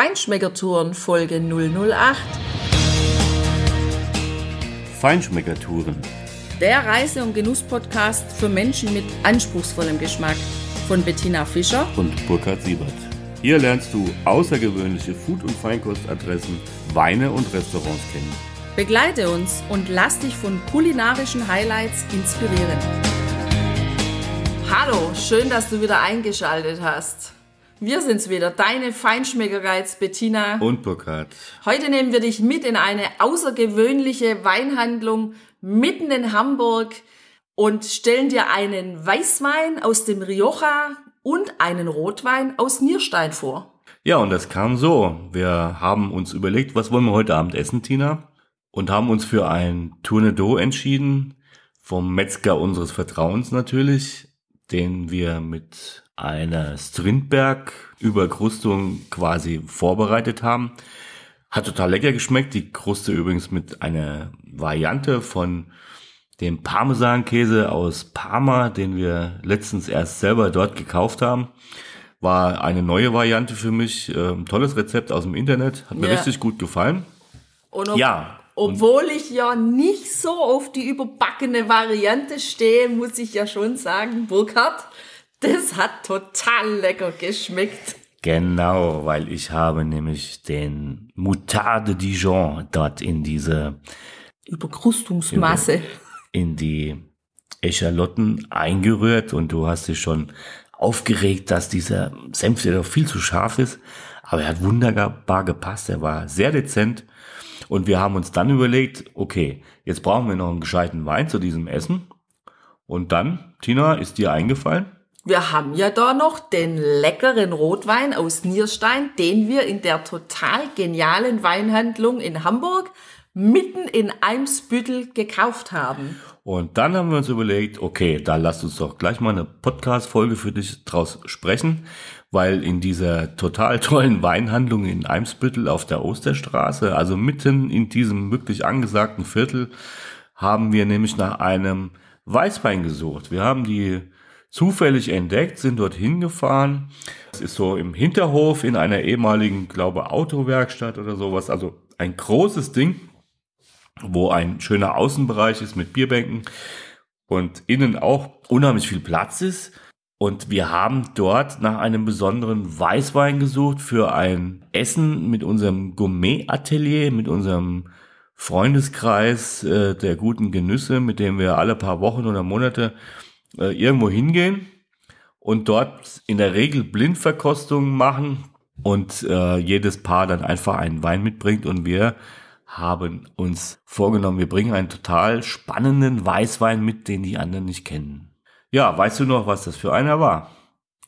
Feinschmeckertouren Folge 008. Feinschmeckertouren. Der Reise- und Genuss-Podcast für Menschen mit anspruchsvollem Geschmack von Bettina Fischer und Burkhard Siebert. Hier lernst du außergewöhnliche Food- und Feinkostadressen, Weine und Restaurants kennen. Begleite uns und lass dich von kulinarischen Highlights inspirieren. Hallo, schön, dass du wieder eingeschaltet hast. Wir sind's wieder, deine Feinschmeckergeiz Bettina und Burkhard. Heute nehmen wir dich mit in eine außergewöhnliche Weinhandlung mitten in Hamburg und stellen dir einen Weißwein aus dem Rioja und einen Rotwein aus Nierstein vor. Ja, und das kam so. Wir haben uns überlegt, was wollen wir heute Abend essen, Tina? Und haben uns für ein Tournedo entschieden, vom Metzger unseres Vertrauens natürlich, den wir mit einer Strindberg-Überkrustung quasi vorbereitet haben. Hat total lecker geschmeckt. Die Kruste übrigens mit einer Variante von dem Parmesankäse aus Parma, den wir letztens erst selber dort gekauft haben. War eine neue Variante für mich. Ähm, tolles Rezept aus dem Internet. Hat mir ja. richtig gut gefallen. Und ob, ja. Obwohl ich ja nicht so auf die überbackene Variante stehe, muss ich ja schon sagen, Burkhard, das hat total lecker geschmeckt. Genau, weil ich habe nämlich den Moutarde Dijon dort in diese Überkrustungsmasse in die Eschalotten eingerührt und du hast dich schon aufgeregt, dass dieser Senf der doch viel zu scharf ist, aber er hat wunderbar gepasst, er war sehr dezent und wir haben uns dann überlegt, okay, jetzt brauchen wir noch einen gescheiten Wein zu diesem Essen und dann, Tina, ist dir eingefallen? Wir haben ja da noch den leckeren Rotwein aus Nierstein, den wir in der total genialen Weinhandlung in Hamburg mitten in Eimsbüttel gekauft haben. Und dann haben wir uns überlegt, okay, da lasst uns doch gleich mal eine Podcast-Folge für dich draus sprechen, weil in dieser total tollen Weinhandlung in Eimsbüttel auf der Osterstraße, also mitten in diesem wirklich angesagten Viertel, haben wir nämlich nach einem Weißwein gesucht. Wir haben die zufällig entdeckt, sind dorthin gefahren. Es ist so im Hinterhof in einer ehemaligen, glaube Autowerkstatt oder sowas. Also ein großes Ding, wo ein schöner Außenbereich ist mit Bierbänken und innen auch unheimlich viel Platz ist. Und wir haben dort nach einem besonderen Weißwein gesucht für ein Essen mit unserem Gourmet-Atelier, mit unserem Freundeskreis äh, der guten Genüsse, mit dem wir alle paar Wochen oder Monate äh, irgendwo hingehen und dort in der Regel Blindverkostungen machen und äh, jedes Paar dann einfach einen Wein mitbringt und wir haben uns vorgenommen, wir bringen einen total spannenden Weißwein mit, den die anderen nicht kennen. Ja, weißt du noch, was das für einer war?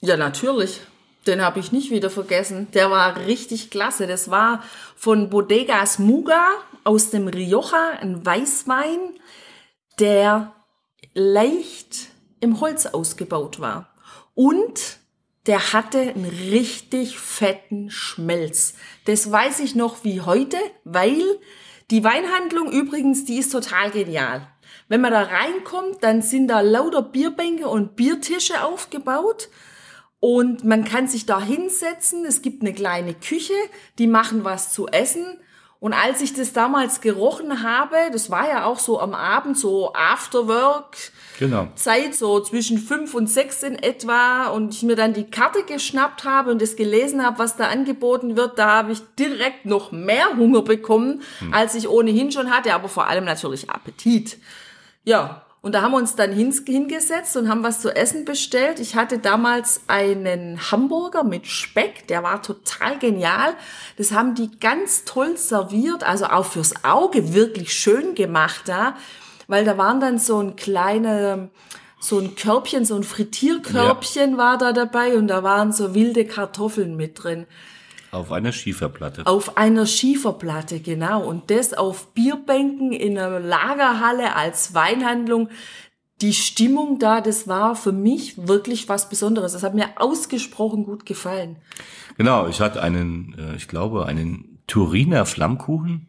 Ja, natürlich. Den habe ich nicht wieder vergessen. Der war richtig klasse. Das war von Bodegas Muga aus dem Rioja, ein Weißwein, der leicht im Holz ausgebaut war. Und der hatte einen richtig fetten Schmelz. Das weiß ich noch wie heute, weil die Weinhandlung übrigens, die ist total genial. Wenn man da reinkommt, dann sind da lauter Bierbänke und Biertische aufgebaut. Und man kann sich da hinsetzen. Es gibt eine kleine Küche, die machen was zu essen. Und als ich das damals gerochen habe, das war ja auch so am Abend, so Afterwork, genau. Zeit, so zwischen fünf und sechs in etwa, und ich mir dann die Karte geschnappt habe und das gelesen habe, was da angeboten wird, da habe ich direkt noch mehr Hunger bekommen, hm. als ich ohnehin schon hatte, aber vor allem natürlich Appetit. Ja, und da haben wir uns dann hingesetzt und haben was zu essen bestellt. Ich hatte damals einen Hamburger mit Speck, der war total genial. Das haben die ganz toll serviert, also auch fürs Auge wirklich schön gemacht da, weil da waren dann so ein kleine so ein Körbchen, so ein Frittierkörbchen ja. war da dabei und da waren so wilde Kartoffeln mit drin. Auf einer Schieferplatte. Auf einer Schieferplatte, genau. Und das auf Bierbänken in einer Lagerhalle als Weinhandlung. Die Stimmung da, das war für mich wirklich was Besonderes. Das hat mir ausgesprochen gut gefallen. Genau, ich hatte einen, äh, ich glaube, einen Turiner Flammkuchen.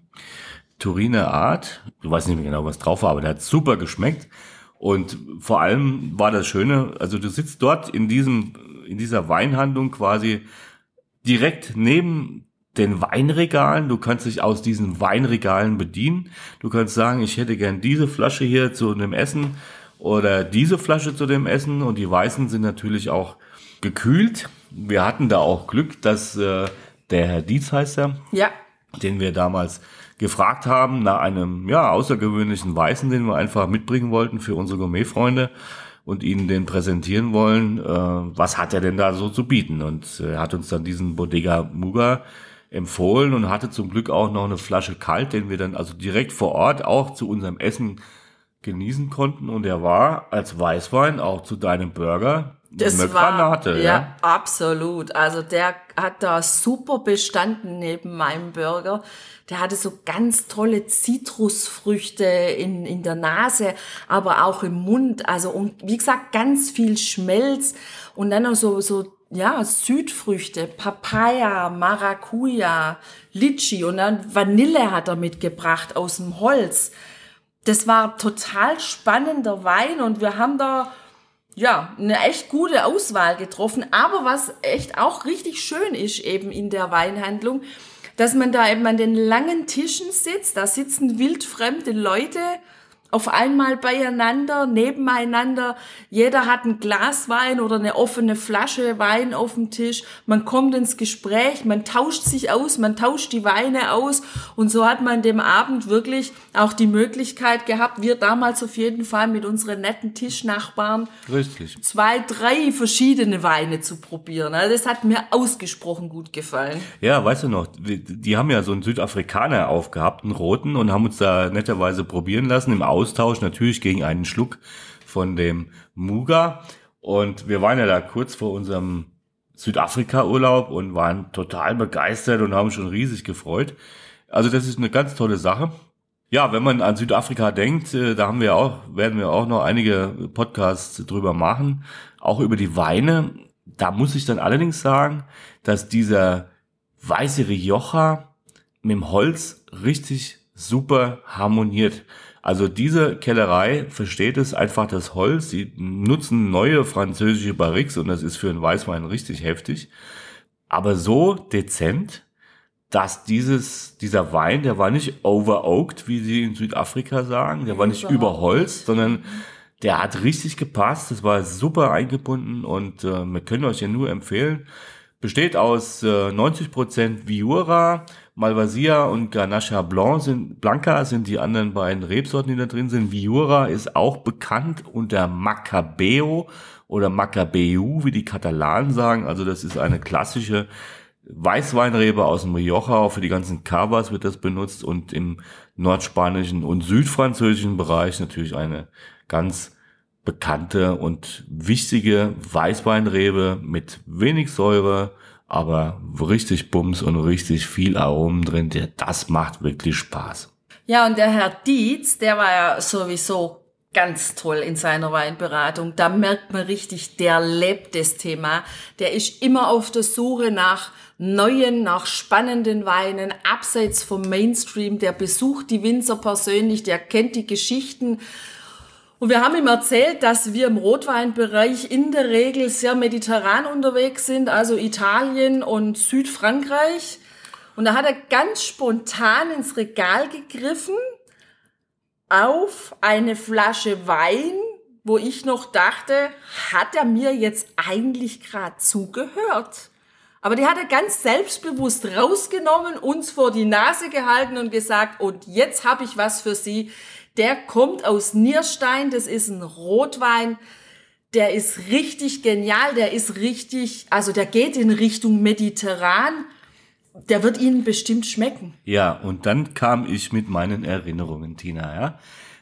Turiner Art. Ich weiß nicht mehr genau, was drauf war, aber der hat super geschmeckt. Und vor allem war das Schöne, also du sitzt dort in diesem, in dieser Weinhandlung quasi direkt neben den Weinregalen. Du kannst dich aus diesen Weinregalen bedienen. Du kannst sagen, ich hätte gern diese Flasche hier zu dem Essen oder diese Flasche zu dem Essen. Und die Weißen sind natürlich auch gekühlt. Wir hatten da auch Glück, dass äh, der Herr Dietz heißt er, Ja, den wir damals gefragt haben nach einem ja außergewöhnlichen Weißen, den wir einfach mitbringen wollten für unsere Gourmet-Freunde und ihnen den präsentieren wollen. Äh, was hat er denn da so zu bieten? Und äh, er hat uns dann diesen Bodega Muga empfohlen und hatte zum Glück auch noch eine Flasche kalt, den wir dann also direkt vor Ort auch zu unserem Essen genießen konnten. Und er war als Weißwein auch zu deinem Burger das eine war Granate. ja, ja. absolut. Also der hat da super bestanden neben meinem Burger. Der hatte so ganz tolle Zitrusfrüchte in, in der Nase, aber auch im Mund. Also und wie gesagt, ganz viel Schmelz und dann noch so so ja, Südfrüchte, Papaya, Maracuja, Litchi und dann Vanille hat er mitgebracht aus dem Holz. Das war total spannender Wein und wir haben da ja, eine echt gute Auswahl getroffen. Aber was echt auch richtig schön ist eben in der Weinhandlung, dass man da eben an den langen Tischen sitzt. Da sitzen wildfremde Leute auf einmal beieinander, nebeneinander. Jeder hat ein Glas Wein oder eine offene Flasche Wein auf dem Tisch. Man kommt ins Gespräch, man tauscht sich aus, man tauscht die Weine aus. Und so hat man dem Abend wirklich auch die Möglichkeit gehabt, wir damals auf jeden Fall mit unseren netten Tischnachbarn, Richtig. zwei, drei verschiedene Weine zu probieren. Also das hat mir ausgesprochen gut gefallen. Ja, weißt du noch, die, haben ja so einen Südafrikaner aufgehabt, einen roten, und haben uns da netterweise probieren lassen, im Austausch natürlich gegen einen Schluck von dem Muga. Und wir waren ja da kurz vor unserem Südafrika-Urlaub und waren total begeistert und haben schon riesig gefreut. Also das ist eine ganz tolle Sache. Ja, wenn man an Südafrika denkt, äh, da haben wir auch, werden wir auch noch einige Podcasts drüber machen, auch über die Weine. Da muss ich dann allerdings sagen, dass dieser weiße Rioja mit dem Holz richtig super harmoniert. Also diese Kellerei versteht es einfach das Holz. Sie nutzen neue französische Barriques und das ist für einen Weißwein richtig heftig. Aber so dezent, dass dieses, dieser Wein, der war nicht overoaked, wie sie in Südafrika sagen. Der war nicht überholzt, sondern der hat richtig gepasst. Das war super eingebunden und äh, wir können euch ja nur empfehlen. Besteht aus äh, 90% Viura, Malvasia und Grenache Blanc sind, Blanca sind die anderen beiden Rebsorten, die da drin sind. Viura ist auch bekannt unter Macabeo oder Macabeu, wie die Katalanen sagen. Also das ist eine klassische Weißweinrebe aus dem Rioja. Auch für die ganzen Cavas wird das benutzt und im nordspanischen und südfranzösischen Bereich natürlich eine ganz bekannte und wichtige Weißweinrebe mit wenig Säure, aber richtig Bums und richtig viel Aromen drin. Das macht wirklich Spaß. Ja, und der Herr Dietz, der war ja sowieso ganz toll in seiner Weinberatung. Da merkt man richtig, der lebt das Thema. Der ist immer auf der Suche nach neuen, nach spannenden Weinen, abseits vom Mainstream. Der besucht die Winzer persönlich, der kennt die Geschichten. Und wir haben ihm erzählt, dass wir im Rotweinbereich in der Regel sehr mediterran unterwegs sind, also Italien und Südfrankreich. Und da hat er ganz spontan ins Regal gegriffen auf eine Flasche Wein, wo ich noch dachte, hat er mir jetzt eigentlich gerade zugehört? Aber die hat er ganz selbstbewusst rausgenommen, uns vor die Nase gehalten und gesagt, und jetzt habe ich was für Sie. Der kommt aus Nierstein, das ist ein Rotwein, der ist richtig genial, der ist richtig, also der geht in Richtung mediterran. Der wird Ihnen bestimmt schmecken. Ja, und dann kam ich mit meinen Erinnerungen, Tina, ja.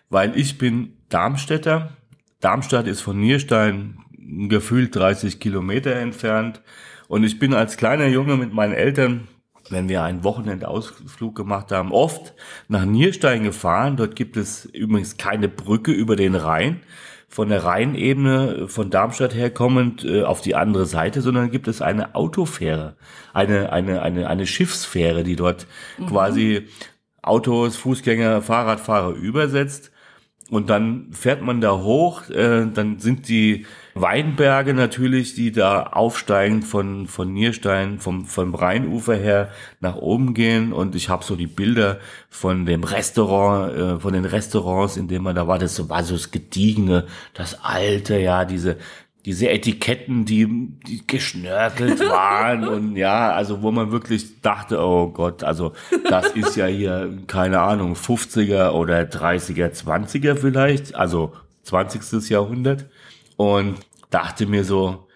Weil ich bin Darmstädter. Darmstadt ist von Nierstein gefühlt 30 Kilometer entfernt. Und ich bin als kleiner Junge mit meinen Eltern, wenn wir einen Wochenendausflug gemacht haben, oft nach Nierstein gefahren. Dort gibt es übrigens keine Brücke über den Rhein von der Rheinebene von Darmstadt her kommend äh, auf die andere Seite, sondern gibt es eine Autofähre, eine, eine, eine, eine Schiffsfähre, die dort quasi Autos, Fußgänger, Fahrradfahrer übersetzt. Und dann fährt man da hoch, äh, dann sind die Weinberge natürlich, die da aufsteigen von, von Nierstein, vom, vom Rheinufer her nach oben gehen. Und ich habe so die Bilder von dem Restaurant, äh, von den Restaurants, in dem man da war. Das war so das Gediegene, das Alte, ja, diese, diese Etiketten, die, die geschnörkelt waren und ja, also wo man wirklich dachte, oh Gott, also das ist ja hier, keine Ahnung, 50er oder 30er, 20er vielleicht, also 20. Jahrhundert und dachte mir so,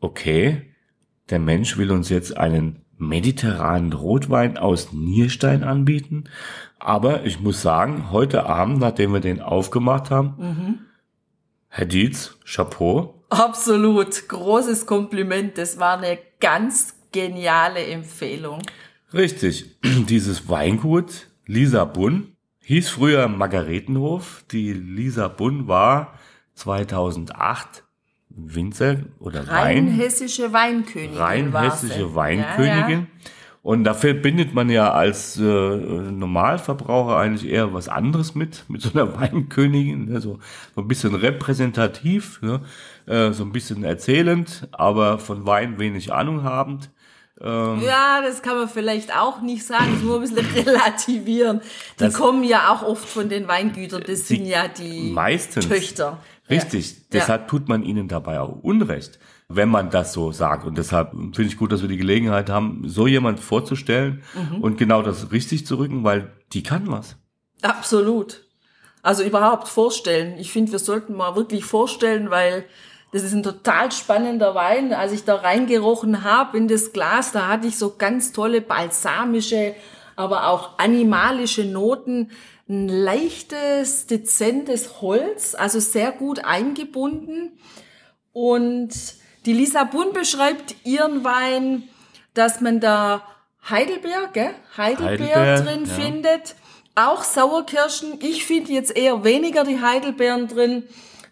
okay, der Mensch will uns jetzt einen mediterranen Rotwein aus Nierstein anbieten, aber ich muss sagen, heute Abend, nachdem wir den aufgemacht haben, mhm. Herr Dietz, Chapeau, Absolut. Großes Kompliment. Das war eine ganz geniale Empfehlung. Richtig. Dieses Weingut Lisa Bunn hieß früher Margaretenhof. Die Lisa Bunn war 2008 Winzer oder Wein. Rheinhessische Weinkönigin. Rheinhessische Weinkönigin. Ja, ja. Und da verbindet man ja als äh, Normalverbraucher eigentlich eher was anderes mit, mit so einer Weinkönigin, ne? so, so ein bisschen repräsentativ, ne? äh, so ein bisschen erzählend, aber von Wein wenig Ahnung habend. Ähm, ja, das kann man vielleicht auch nicht sagen, das muss ein bisschen relativieren. Die kommen ja auch oft von den Weingütern, das sind ja die meistens, Töchter. Richtig, ja. deshalb tut man ihnen dabei auch Unrecht wenn man das so sagt. Und deshalb finde ich gut, dass wir die Gelegenheit haben, so jemand vorzustellen mhm. und genau das richtig zu rücken, weil die kann was. Absolut. Also überhaupt vorstellen. Ich finde, wir sollten mal wirklich vorstellen, weil das ist ein total spannender Wein. Als ich da reingerochen habe in das Glas, da hatte ich so ganz tolle balsamische, aber auch animalische Noten. Ein leichtes, dezentes Holz, also sehr gut eingebunden. Und die Lisa Bun beschreibt ihren Wein, dass man da Heidelbeer, gell? Heidelbeer, Heidelbeer drin ja. findet. Auch Sauerkirschen. Ich finde jetzt eher weniger die Heidelbeeren drin.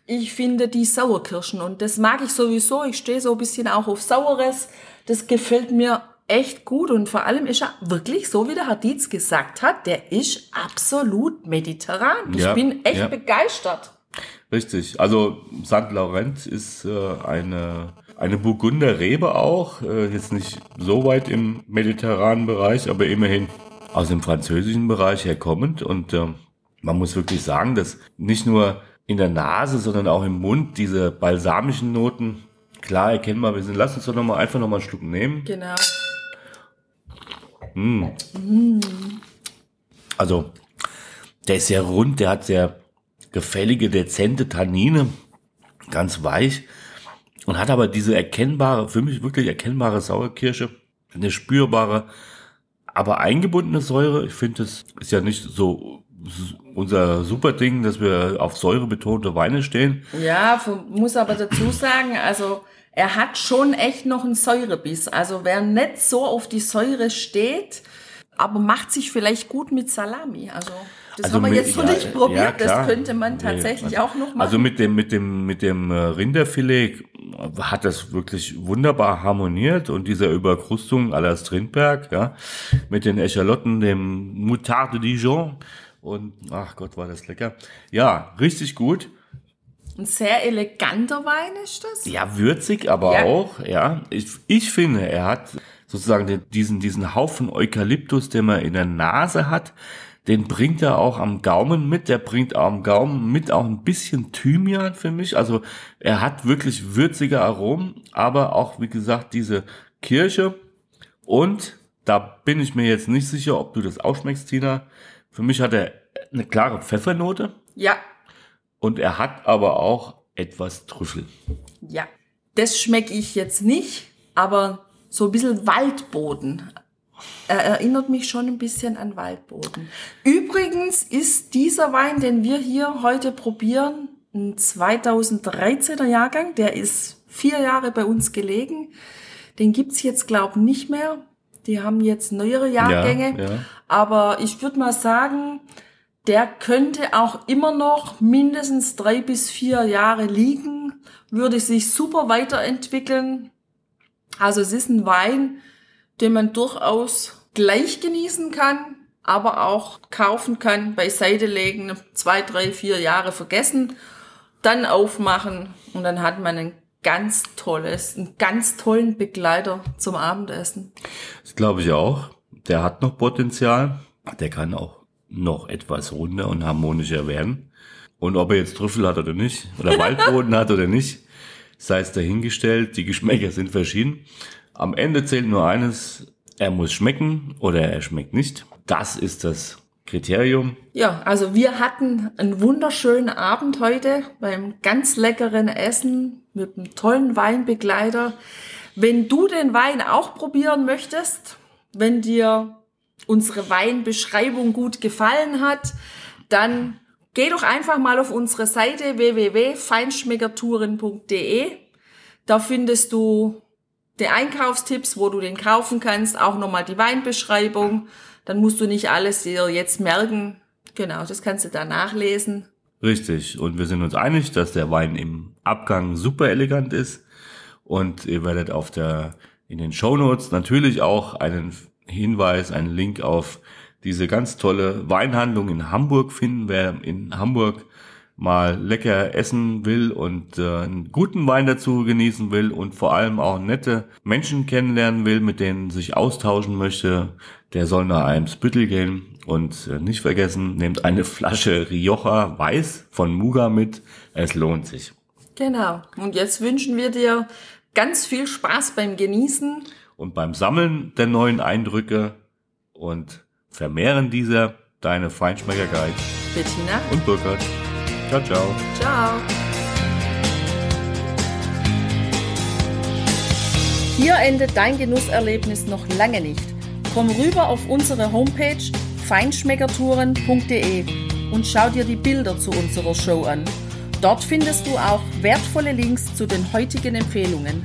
Ich finde die Sauerkirschen und das mag ich sowieso. Ich stehe so ein bisschen auch auf Saures. Das gefällt mir echt gut und vor allem ist er wirklich, so wie der Herr Dietz gesagt hat, der ist absolut mediterran. Ich ja, bin echt ja. begeistert. Richtig. Also St. Laurent ist äh, eine eine Burgunder Rebe auch, äh, jetzt nicht so weit im mediterranen Bereich, aber immerhin aus dem französischen Bereich herkommend. Und äh, man muss wirklich sagen, dass nicht nur in der Nase, sondern auch im Mund diese balsamischen Noten klar erkennbar sind. Lass uns doch noch mal einfach noch mal einen Schluck nehmen. Genau. Mm. Also, der ist sehr rund, der hat sehr gefällige, dezente Tannine, ganz weich und hat aber diese erkennbare, für mich wirklich erkennbare Sauerkirsche, eine spürbare, aber eingebundene Säure. Ich finde, es ist ja nicht so unser super Ding, dass wir auf säurebetonte Weine stehen. Ja, muss aber dazu sagen, also er hat schon echt noch einen Säurebiss. Also wer nicht so auf die Säure steht, aber macht sich vielleicht gut mit Salami. Also das also haben wir mit, jetzt noch ja, nicht probiert. Ja, das könnte man tatsächlich nee, also, auch noch machen. Also mit dem mit dem mit dem äh, Rinderfilet hat das wirklich wunderbar harmoniert und dieser Überkrustung à la Strindberg, ja, mit den Echalotten, dem Moutarde Dijon und ach Gott, war das lecker. Ja, richtig gut. Ein sehr eleganter Wein ist das. Ja, würzig, aber ja. auch, ja. Ich, ich finde, er hat sozusagen diesen, diesen Haufen Eukalyptus, den man in der Nase hat, den bringt er auch am Gaumen mit. Der bringt am Gaumen mit auch ein bisschen Thymian für mich. Also er hat wirklich würzige Aromen, aber auch, wie gesagt, diese Kirsche. Und da bin ich mir jetzt nicht sicher, ob du das ausschmeckst, Tina. Für mich hat er eine klare Pfeffernote. Ja. Und er hat aber auch etwas Trüffel. Ja. Das schmecke ich jetzt nicht, aber so ein bisschen Waldboden. Er erinnert mich schon ein bisschen an Waldboden. Übrigens ist dieser Wein, den wir hier heute probieren, ein 2013er Jahrgang. Der ist vier Jahre bei uns gelegen. Den gibt's jetzt, glaube ich, nicht mehr. Die haben jetzt neuere Jahrgänge. Ja, ja. Aber ich würde mal sagen, der könnte auch immer noch mindestens drei bis vier Jahre liegen, würde sich super weiterentwickeln. Also es ist ein Wein, den man durchaus gleich genießen kann aber auch kaufen kann, beiseite legen, zwei, drei, vier Jahre vergessen, dann aufmachen und dann hat man ein ganz tolles, einen ganz tollen Begleiter zum Abendessen. Das glaube ich auch. Der hat noch Potenzial. Der kann auch noch etwas runder und harmonischer werden. Und ob er jetzt Trüffel hat oder nicht, oder Waldboden hat oder nicht, sei es dahingestellt. Die Geschmäcker sind verschieden. Am Ende zählt nur eines, er muss schmecken oder er schmeckt nicht. Das ist das Kriterium. Ja, also wir hatten einen wunderschönen Abend heute beim ganz leckeren Essen mit einem tollen Weinbegleiter. Wenn du den Wein auch probieren möchtest, wenn dir unsere Weinbeschreibung gut gefallen hat, dann geh doch einfach mal auf unsere Seite www.feinschmeckertouren.de. Da findest du die Einkaufstipps, wo du den kaufen kannst, auch nochmal die Weinbeschreibung. Dann musst du nicht alles dir jetzt merken. Genau, das kannst du da nachlesen. Richtig. Und wir sind uns einig, dass der Wein im Abgang super elegant ist. Und ihr werdet auf der, in den Show Notes natürlich auch einen Hinweis, einen Link auf diese ganz tolle Weinhandlung in Hamburg finden. Wer in Hamburg mal lecker essen will und äh, einen guten Wein dazu genießen will und vor allem auch nette Menschen kennenlernen will, mit denen sich austauschen möchte, der soll nach Eimsbüttel gehen und äh, nicht vergessen, nehmt eine Flasche Rioja Weiß von Muga mit. Es lohnt sich. Genau. Und jetzt wünschen wir dir ganz viel Spaß beim Genießen. Und beim Sammeln der neuen Eindrücke und Vermehren dieser deine Feinschmecker-Guide Bettina und Burkhard. Ciao, ciao. Ciao. Hier endet dein Genusserlebnis noch lange nicht. Komm rüber auf unsere Homepage feinschmeckertouren.de und schau dir die Bilder zu unserer Show an. Dort findest du auch wertvolle Links zu den heutigen Empfehlungen.